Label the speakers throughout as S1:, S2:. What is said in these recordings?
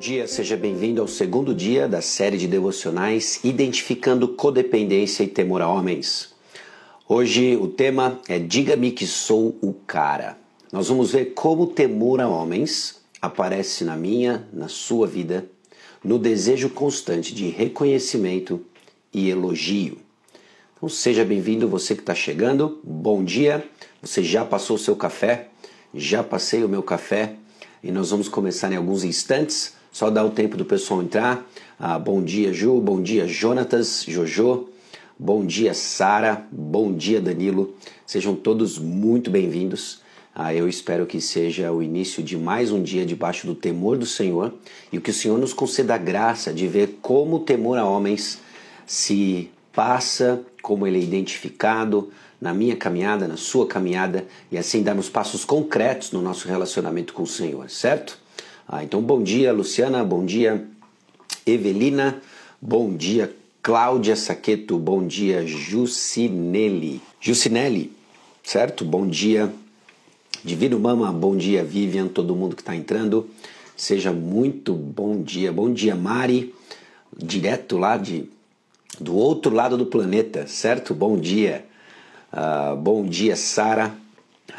S1: dia, seja bem-vindo ao segundo dia da série de devocionais Identificando Codependência e Temor a Homens. Hoje o tema é Diga-me que sou o cara. Nós vamos ver como o temor a homens aparece na minha, na sua vida, no desejo constante de reconhecimento e elogio. Então seja bem-vindo você que está chegando, bom dia. Você já passou o seu café? Já passei o meu café e nós vamos começar em alguns instantes. Só dá o tempo do pessoal entrar. Ah, bom dia, Ju. Bom dia, Jonatas, Jojo. Bom dia, Sara. Bom dia, Danilo. Sejam todos muito bem-vindos. Ah, eu espero que seja o início de mais um dia debaixo do temor do Senhor e que o Senhor nos conceda a graça de ver como o temor a homens se passa, como ele é identificado na minha caminhada, na sua caminhada e assim darmos passos concretos no nosso relacionamento com o Senhor, certo? Ah, então, bom dia, Luciana, bom dia, Evelina, bom dia, Cláudia Saqueto, bom dia, Jucinelli. Jucinelli, certo? Bom dia, Divino Mama, bom dia, Vivian, todo mundo que está entrando. Seja muito bom dia. Bom dia, Mari, direto lá de, do outro lado do planeta, certo? Bom dia. Uh, bom dia, Sara.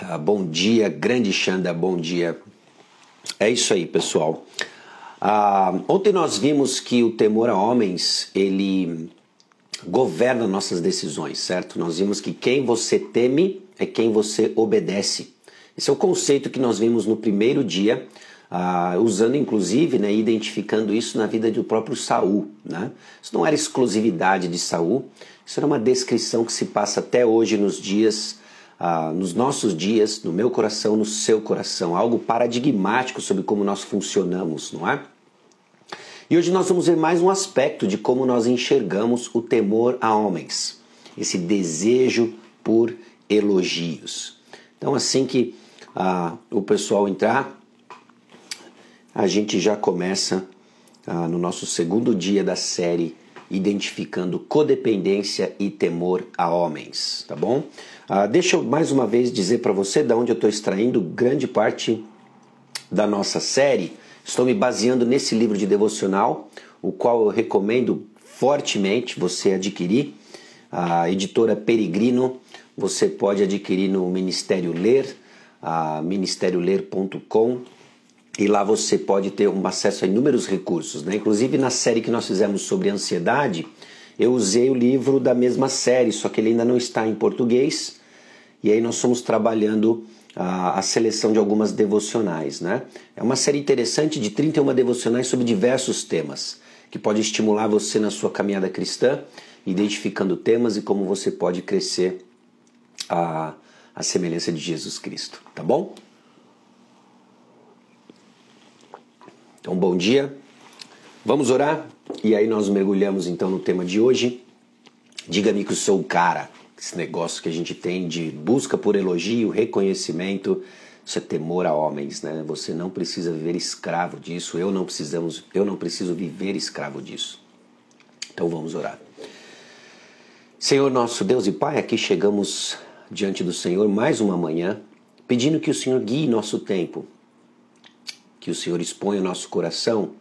S1: Uh, bom dia, grande Xanda. Bom dia, é isso aí, pessoal. Ah, ontem nós vimos que o temor a homens ele governa nossas decisões, certo? Nós vimos que quem você teme é quem você obedece. Esse é o conceito que nós vimos no primeiro dia, ah, usando inclusive, né, identificando isso na vida do próprio Saul. Né? Isso não era exclusividade de Saul, isso era uma descrição que se passa até hoje nos dias ah, nos nossos dias, no meu coração, no seu coração, algo paradigmático sobre como nós funcionamos, não é? E hoje nós vamos ver mais um aspecto de como nós enxergamos o temor a homens, esse desejo por elogios. Então, assim que ah, o pessoal entrar, a gente já começa ah, no nosso segundo dia da série identificando codependência e temor a homens, tá bom? Ah, deixa eu mais uma vez dizer para você de onde eu estou extraindo grande parte da nossa série. Estou me baseando nesse livro de devocional, o qual eu recomendo fortemente você adquirir. A editora Peregrino, você pode adquirir no Ministério Ler, ministérioler.com e lá você pode ter um acesso a inúmeros recursos. Né? Inclusive na série que nós fizemos sobre ansiedade, eu usei o livro da mesma série, só que ele ainda não está em português. E aí nós fomos trabalhando a, a seleção de algumas devocionais. Né? É uma série interessante de 31 devocionais sobre diversos temas, que pode estimular você na sua caminhada cristã, identificando temas e como você pode crescer a, a semelhança de Jesus Cristo. Tá bom? Então, bom dia. Vamos orar? E aí nós mergulhamos então no tema de hoje. Diga-me que eu sou o cara. Esse negócio que a gente tem de busca por elogio, reconhecimento, isso é temor a homens, né? Você não precisa viver escravo disso. Eu não precisamos, eu não preciso viver escravo disso. Então vamos orar. Senhor nosso Deus e Pai, aqui chegamos diante do Senhor mais uma manhã, pedindo que o Senhor guie nosso tempo, que o Senhor o nosso coração,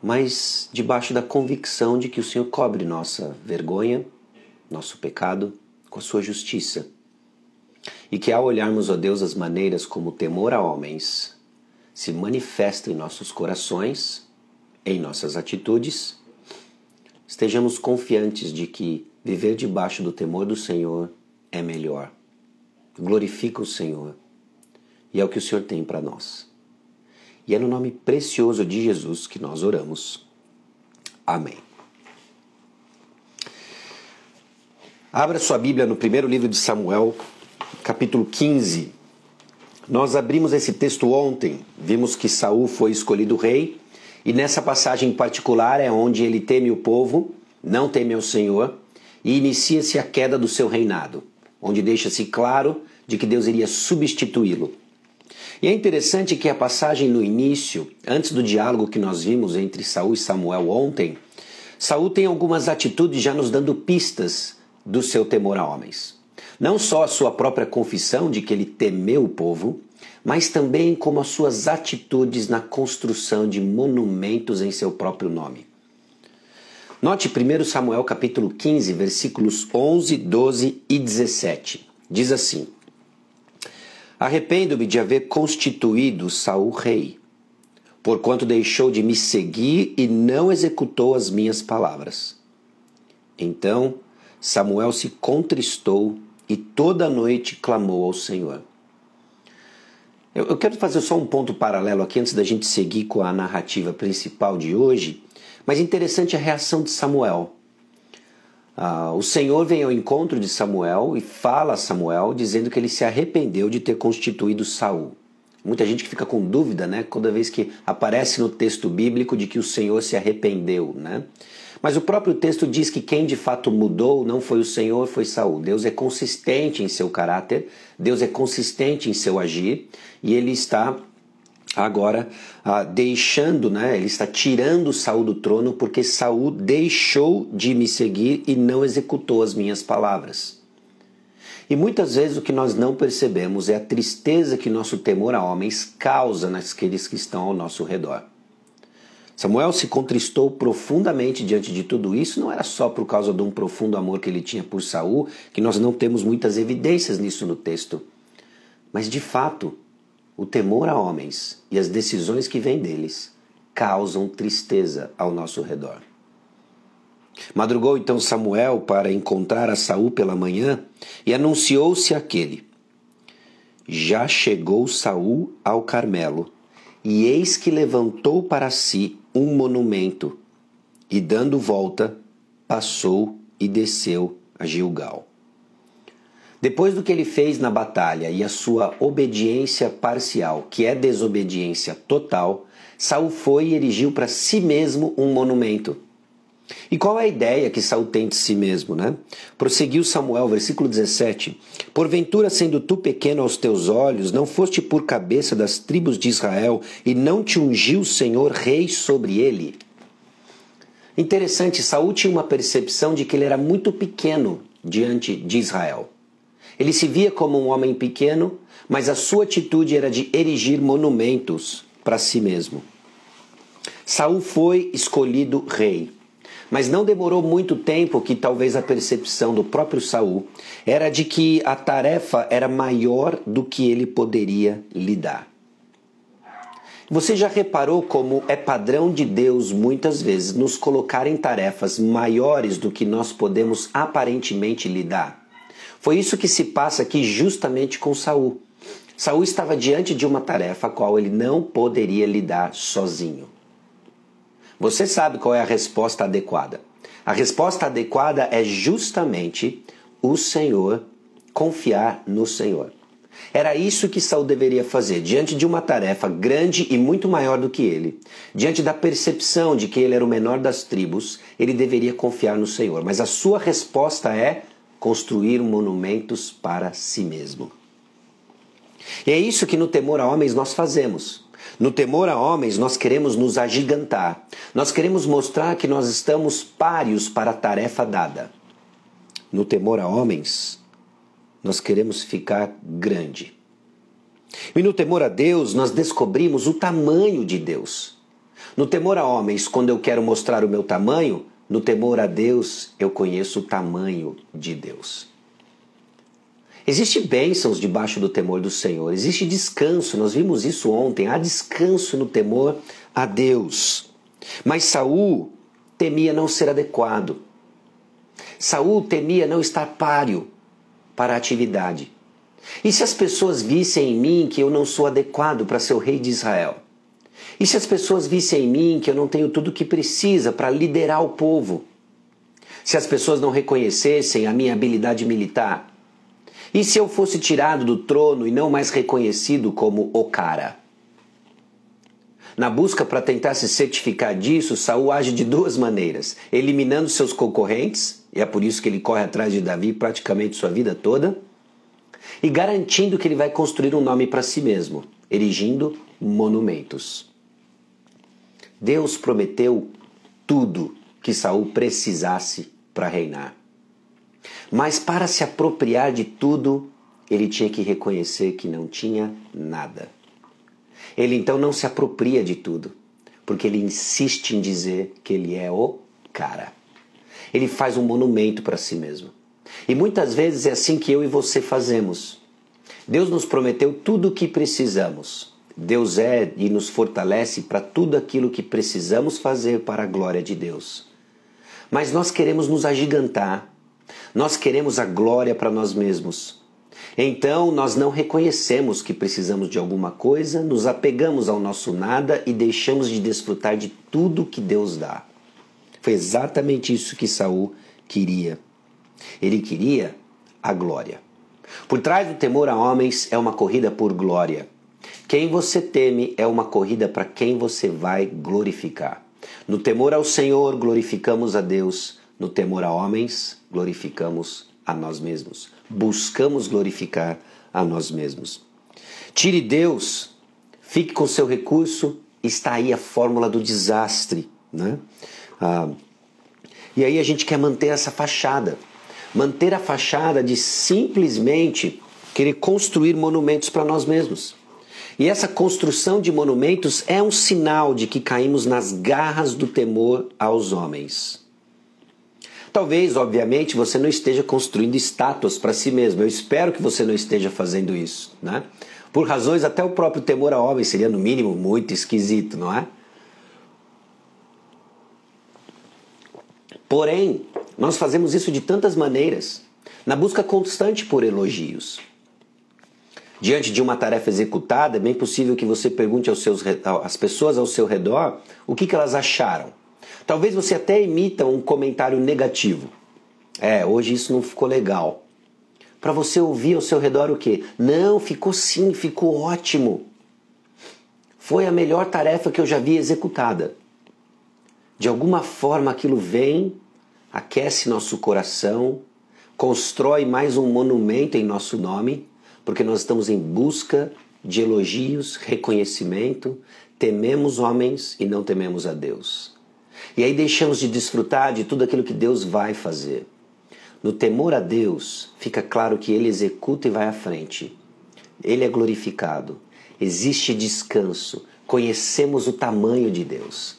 S1: mas debaixo da convicção de que o Senhor cobre nossa vergonha, nosso pecado, com a sua justiça. E que ao olharmos, ó Deus, as maneiras como o temor a homens se manifesta em nossos corações, em nossas atitudes, estejamos confiantes de que viver debaixo do temor do Senhor é melhor. Glorifica o Senhor. E é o que o Senhor tem para nós. E é no nome precioso de Jesus que nós oramos. Amém. Abra sua Bíblia no primeiro livro de Samuel, capítulo 15. Nós abrimos esse texto ontem, vimos que Saul foi escolhido rei, e nessa passagem em particular é onde ele teme o povo, não teme ao Senhor, e inicia-se a queda do seu reinado, onde deixa-se claro de que Deus iria substituí-lo. E é interessante que a passagem no início, antes do diálogo que nós vimos entre Saul e Samuel ontem, Saul tem algumas atitudes já nos dando pistas do seu temor a homens. Não só a sua própria confissão de que ele temeu o povo, mas também como as suas atitudes na construção de monumentos em seu próprio nome. Note 1 Samuel capítulo 15, versículos 11, 12 e 17. Diz assim: Arrependo-me de haver constituído Saul rei, porquanto deixou de me seguir e não executou as minhas palavras. Então Samuel se contristou e toda noite clamou ao Senhor. Eu, quero fazer só um ponto paralelo aqui antes da gente seguir com a narrativa principal de hoje, mas interessante a reação de Samuel. Ah, o Senhor vem ao encontro de Samuel e fala a Samuel dizendo que ele se arrependeu de ter constituído Saul. Muita gente que fica com dúvida, né, toda vez que aparece no texto bíblico de que o Senhor se arrependeu, né? Mas o próprio texto diz que quem de fato mudou não foi o Senhor, foi Saul. Deus é consistente em seu caráter, Deus é consistente em seu agir e ele está agora ah, deixando, né? Ele está tirando Saul do trono porque Saul deixou de me seguir e não executou as minhas palavras. E muitas vezes o que nós não percebemos é a tristeza que nosso temor a homens causa naqueles que estão ao nosso redor. Samuel se contristou profundamente diante de tudo isso, não era só por causa de um profundo amor que ele tinha por Saul, que nós não temos muitas evidências nisso no texto, mas de fato, o temor a homens e as decisões que vêm deles causam tristeza ao nosso redor. Madrugou então Samuel para encontrar a Saul pela manhã e anunciou-se aquele: Já chegou Saul ao Carmelo, e eis que levantou para si um monumento, e dando volta, passou e desceu a Gilgal. Depois do que ele fez na batalha e a sua obediência parcial, que é desobediência total, Saul foi e erigiu para si mesmo um monumento. E qual é a ideia que Saul tem de si mesmo, né? Prosseguiu Samuel, versículo 17: Porventura, sendo tu pequeno aos teus olhos, não foste por cabeça das tribos de Israel, e não te ungiu o Senhor rei sobre ele? Interessante, Saul tinha uma percepção de que ele era muito pequeno diante de Israel. Ele se via como um homem pequeno, mas a sua atitude era de erigir monumentos para si mesmo. Saul foi escolhido rei, mas não demorou muito tempo que talvez a percepção do próprio Saul era de que a tarefa era maior do que ele poderia lidar. Você já reparou como é padrão de Deus muitas vezes nos colocar em tarefas maiores do que nós podemos aparentemente lidar? Foi isso que se passa aqui justamente com Saul. Saul estava diante de uma tarefa a qual ele não poderia lidar sozinho. Você sabe qual é a resposta adequada? A resposta adequada é justamente o Senhor, confiar no Senhor. Era isso que Saul deveria fazer diante de uma tarefa grande e muito maior do que ele. Diante da percepção de que ele era o menor das tribos, ele deveria confiar no Senhor. Mas a sua resposta é construir monumentos para si mesmo. E é isso que no temor a homens nós fazemos. No temor a homens, nós queremos nos agigantar. Nós queremos mostrar que nós estamos páreos para a tarefa dada. No temor a homens, nós queremos ficar grande. E no temor a Deus, nós descobrimos o tamanho de Deus. No temor a homens, quando eu quero mostrar o meu tamanho, no temor a Deus, eu conheço o tamanho de Deus. Existem bênçãos debaixo do temor do Senhor, existe descanso, nós vimos isso ontem, há descanso no temor a Deus. Mas Saul temia não ser adequado. Saul temia não estar páreo para a atividade. E se as pessoas vissem em mim que eu não sou adequado para ser o rei de Israel? E se as pessoas vissem em mim que eu não tenho tudo o que precisa para liderar o povo? Se as pessoas não reconhecessem a minha habilidade militar? E se eu fosse tirado do trono e não mais reconhecido como o cara? Na busca para tentar se certificar disso, Saul age de duas maneiras: eliminando seus concorrentes, e é por isso que ele corre atrás de Davi praticamente sua vida toda, e garantindo que ele vai construir um nome para si mesmo, erigindo monumentos. Deus prometeu tudo que Saul precisasse para reinar. Mas para se apropriar de tudo, ele tinha que reconhecer que não tinha nada. Ele então não se apropria de tudo, porque ele insiste em dizer que ele é o cara. Ele faz um monumento para si mesmo. E muitas vezes é assim que eu e você fazemos. Deus nos prometeu tudo o que precisamos. Deus é e nos fortalece para tudo aquilo que precisamos fazer para a glória de Deus. Mas nós queremos nos agigantar, nós queremos a glória para nós mesmos. Então nós não reconhecemos que precisamos de alguma coisa, nos apegamos ao nosso nada e deixamos de desfrutar de tudo que Deus dá. Foi exatamente isso que Saul queria. Ele queria a glória. Por trás do temor a homens é uma corrida por glória. Quem você teme é uma corrida para quem você vai glorificar. No temor ao Senhor, glorificamos a Deus. No temor a homens, glorificamos a nós mesmos. Buscamos glorificar a nós mesmos. Tire Deus, fique com seu recurso, está aí a fórmula do desastre. Né? Ah, e aí a gente quer manter essa fachada. Manter a fachada de simplesmente querer construir monumentos para nós mesmos. E essa construção de monumentos é um sinal de que caímos nas garras do temor aos homens. Talvez, obviamente, você não esteja construindo estátuas para si mesmo. Eu espero que você não esteja fazendo isso, né? Por razões até o próprio temor a homem seria no mínimo muito esquisito, não é? Porém, nós fazemos isso de tantas maneiras, na busca constante por elogios. Diante de uma tarefa executada, é bem possível que você pergunte aos seus, às pessoas ao seu redor o que, que elas acharam. Talvez você até emita um comentário negativo. É, hoje isso não ficou legal. Para você ouvir ao seu redor o quê? Não, ficou sim, ficou ótimo. Foi a melhor tarefa que eu já vi executada. De alguma forma aquilo vem, aquece nosso coração, constrói mais um monumento em nosso nome porque nós estamos em busca de elogios, reconhecimento, tememos homens e não tememos a Deus. E aí deixamos de desfrutar de tudo aquilo que Deus vai fazer. No temor a Deus, fica claro que Ele executa e vai à frente. Ele é glorificado. Existe descanso. Conhecemos o tamanho de Deus.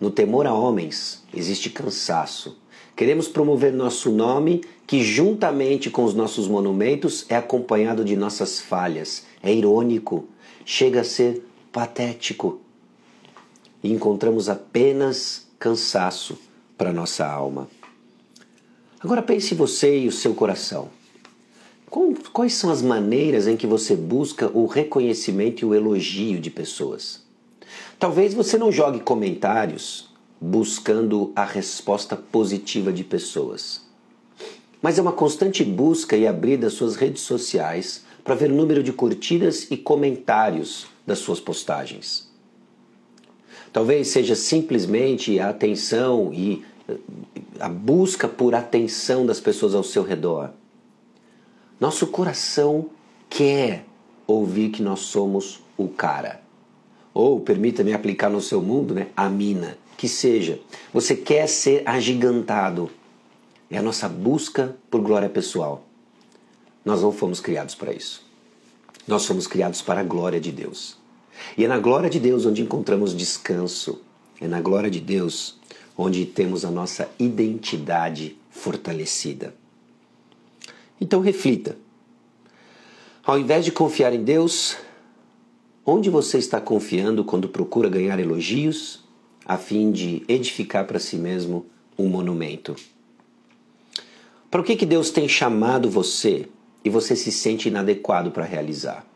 S1: No temor a homens, existe cansaço. Queremos promover nosso nome, que juntamente com os nossos monumentos é acompanhado de nossas falhas. É irônico, chega a ser patético. E encontramos apenas cansaço para nossa alma. Agora pense você e o seu coração. Quais são as maneiras em que você busca o reconhecimento e o elogio de pessoas? Talvez você não jogue comentários buscando a resposta positiva de pessoas. Mas é uma constante busca e abrir das suas redes sociais para ver o número de curtidas e comentários das suas postagens. Talvez seja simplesmente a atenção e eh, a busca por atenção das pessoas ao seu redor. Nosso coração quer ouvir que nós somos o cara. Ou, permita-me aplicar no seu mundo, né, a mina que seja. Você quer ser agigantado. É a nossa busca por glória pessoal. Nós não fomos criados para isso. Nós fomos criados para a glória de Deus. E é na glória de Deus onde encontramos descanso. É na glória de Deus onde temos a nossa identidade fortalecida. Então reflita. Ao invés de confiar em Deus, onde você está confiando quando procura ganhar elogios a fim de edificar para si mesmo um monumento. Para o que, que Deus tem chamado você e você se sente inadequado para realizar?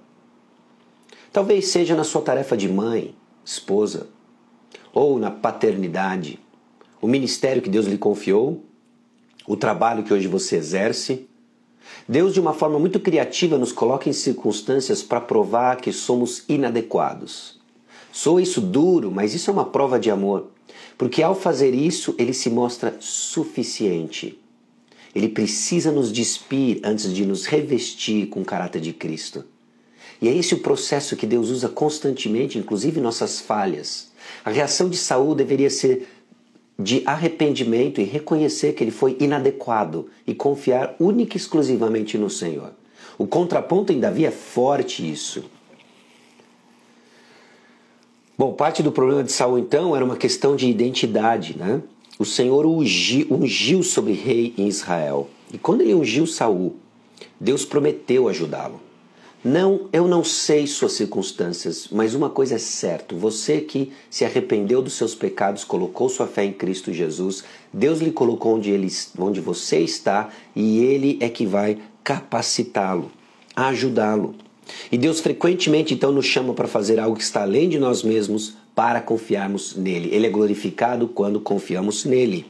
S1: Talvez seja na sua tarefa de mãe, esposa, ou na paternidade, o ministério que Deus lhe confiou, o trabalho que hoje você exerce. Deus, de uma forma muito criativa, nos coloca em circunstâncias para provar que somos inadequados Soa isso duro, mas isso é uma prova de amor, porque ao fazer isso ele se mostra suficiente. Ele precisa nos despir antes de nos revestir com o caráter de Cristo. E é esse o processo que Deus usa constantemente, inclusive nossas falhas. A reação de Saul deveria ser de arrependimento e reconhecer que ele foi inadequado e confiar única e exclusivamente no Senhor. O contraponto em Davi é forte isso. Bom, parte do problema de Saul então era uma questão de identidade, né? O Senhor ungiu, ungiu sobre rei em Israel. E quando ele ungiu Saul, Deus prometeu ajudá-lo. Não, eu não sei suas circunstâncias, mas uma coisa é certa: você que se arrependeu dos seus pecados, colocou sua fé em Cristo Jesus, Deus lhe colocou onde, ele, onde você está e Ele é que vai capacitá-lo, ajudá-lo. E Deus frequentemente então nos chama para fazer algo que está além de nós mesmos para confiarmos nele. Ele é glorificado quando confiamos nele.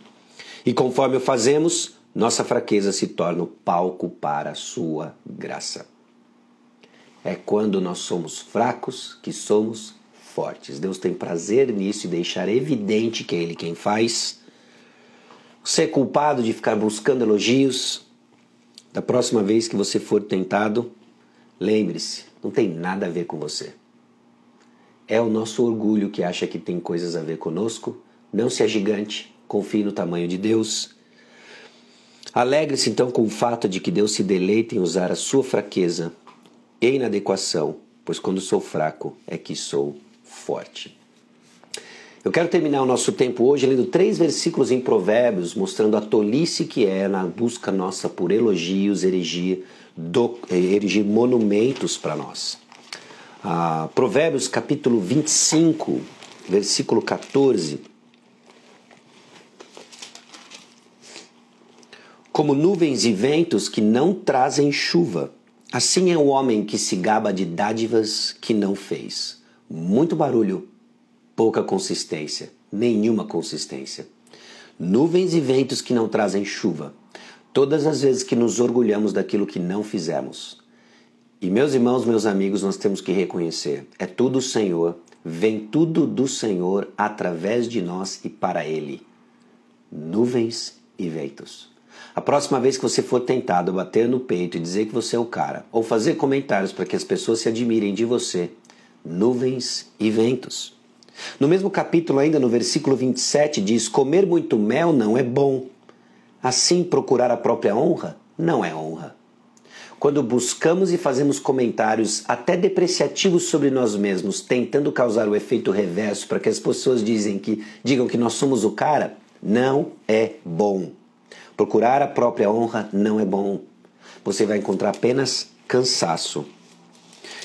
S1: E conforme o fazemos, nossa fraqueza se torna o palco para a sua graça. É quando nós somos fracos que somos fortes. Deus tem prazer nisso e deixar evidente que é Ele quem faz. É culpado de ficar buscando elogios. Da próxima vez que você for tentado, Lembre-se, não tem nada a ver com você. É o nosso orgulho que acha que tem coisas a ver conosco. Não se agigante, confie no tamanho de Deus. Alegre-se então com o fato de que Deus se deleita em usar a sua fraqueza e inadequação, pois quando sou fraco é que sou forte. Eu quero terminar o nosso tempo hoje lendo três versículos em Provérbios, mostrando a tolice que é na busca nossa por elogios, heregia, do, erigir monumentos para nós. Ah, Provérbios capítulo 25, versículo 14. Como nuvens e ventos que não trazem chuva, assim é o homem que se gaba de dádivas que não fez. Muito barulho, pouca consistência, nenhuma consistência. Nuvens e ventos que não trazem chuva todas as vezes que nos orgulhamos daquilo que não fizemos. E meus irmãos, meus amigos, nós temos que reconhecer: é tudo o Senhor, vem tudo do Senhor através de nós e para Ele. Nuvens e ventos. A próxima vez que você for tentado bater no peito e dizer que você é o cara, ou fazer comentários para que as pessoas se admirem de você, nuvens e ventos. No mesmo capítulo, ainda no versículo 27, diz: Comer muito mel não é bom, Assim, procurar a própria honra não é honra. Quando buscamos e fazemos comentários até depreciativos sobre nós mesmos, tentando causar o efeito reverso para que as pessoas dizem que, digam que nós somos o cara, não é bom. Procurar a própria honra não é bom. Você vai encontrar apenas cansaço.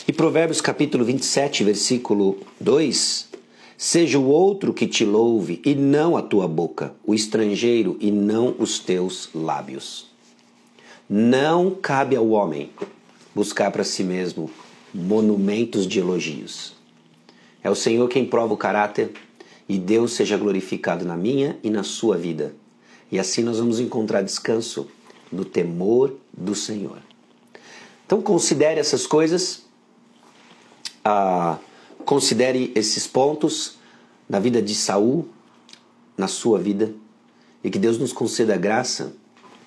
S1: E Provérbios capítulo 27, versículo 2 Seja o outro que te louve e não a tua boca, o estrangeiro e não os teus lábios. Não cabe ao homem buscar para si mesmo monumentos de elogios. É o Senhor quem prova o caráter e Deus seja glorificado na minha e na sua vida. E assim nós vamos encontrar descanso no temor do Senhor. Então considere essas coisas. Ah, Considere esses pontos na vida de Saul, na sua vida, e que Deus nos conceda a graça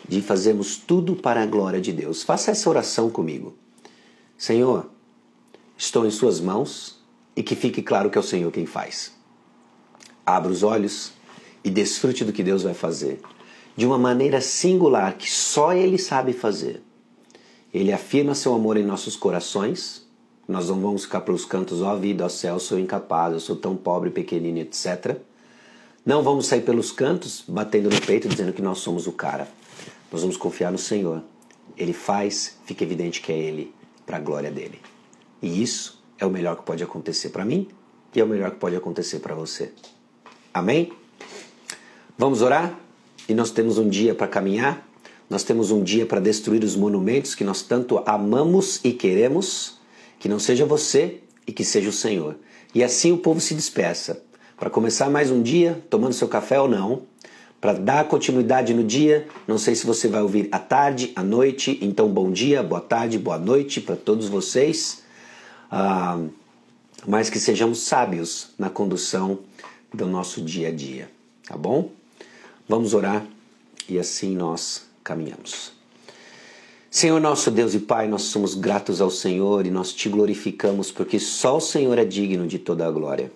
S1: de fazermos tudo para a glória de Deus. Faça essa oração comigo. Senhor, estou em Suas mãos e que fique claro que é o Senhor quem faz. Abra os olhos e desfrute do que Deus vai fazer de uma maneira singular que só Ele sabe fazer. Ele afirma seu amor em nossos corações nós não vamos ficar pelos cantos, ó oh, vida, ó oh, céu, sou incapaz, eu sou tão pobre, pequenino, etc. Não vamos sair pelos cantos batendo no peito dizendo que nós somos o cara. Nós vamos confiar no Senhor. Ele faz, fica evidente que é Ele, para a glória dele. E isso é o melhor que pode acontecer para mim e é o melhor que pode acontecer para você. Amém? Vamos orar? E nós temos um dia para caminhar, nós temos um dia para destruir os monumentos que nós tanto amamos e queremos que não seja você e que seja o Senhor. E assim o povo se despeça. Para começar mais um dia, tomando seu café ou não, para dar continuidade no dia, não sei se você vai ouvir à tarde, à noite, então bom dia, boa tarde, boa noite para todos vocês. Ah, mas que sejamos sábios na condução do nosso dia a dia, tá bom? Vamos orar e assim nós caminhamos. Senhor nosso Deus e Pai, nós somos gratos ao Senhor e nós te glorificamos porque só o Senhor é digno de toda a glória.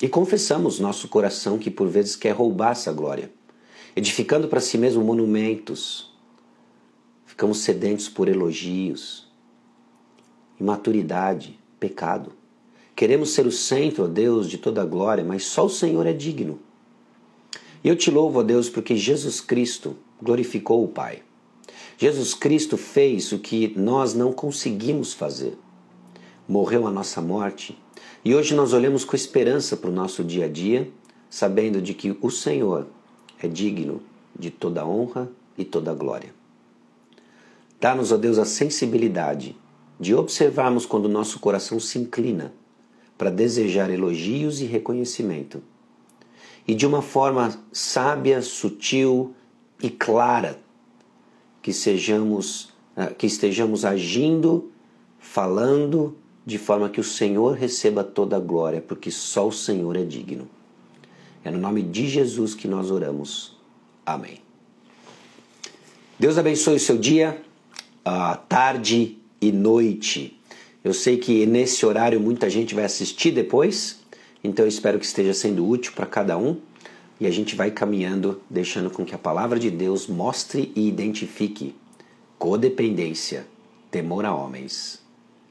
S1: E confessamos nosso coração que por vezes quer roubar essa glória, edificando para si mesmo monumentos. Ficamos sedentos por elogios, imaturidade, pecado. Queremos ser o centro, ó Deus, de toda a glória, mas só o Senhor é digno. Eu te louvo, ó Deus, porque Jesus Cristo glorificou o Pai. Jesus Cristo fez o que nós não conseguimos fazer. Morreu a nossa morte e hoje nós olhamos com esperança para o nosso dia a dia, sabendo de que o Senhor é digno de toda honra e toda glória. Dá-nos, ó Deus, a sensibilidade de observarmos quando nosso coração se inclina para desejar elogios e reconhecimento. E de uma forma sábia, sutil e clara, que sejamos ah, que estejamos agindo, falando de forma que o Senhor receba toda a glória, porque só o Senhor é digno. É no nome de Jesus que nós oramos. Amém. Deus abençoe o seu dia, a tarde e noite. Eu sei que nesse horário muita gente vai assistir depois, então eu espero que esteja sendo útil para cada um e a gente vai caminhando, deixando com que a palavra de Deus mostre e identifique codependência, temor a homens.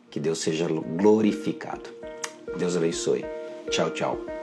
S1: Que Deus seja glorificado. Deus abençoe. Tchau, tchau.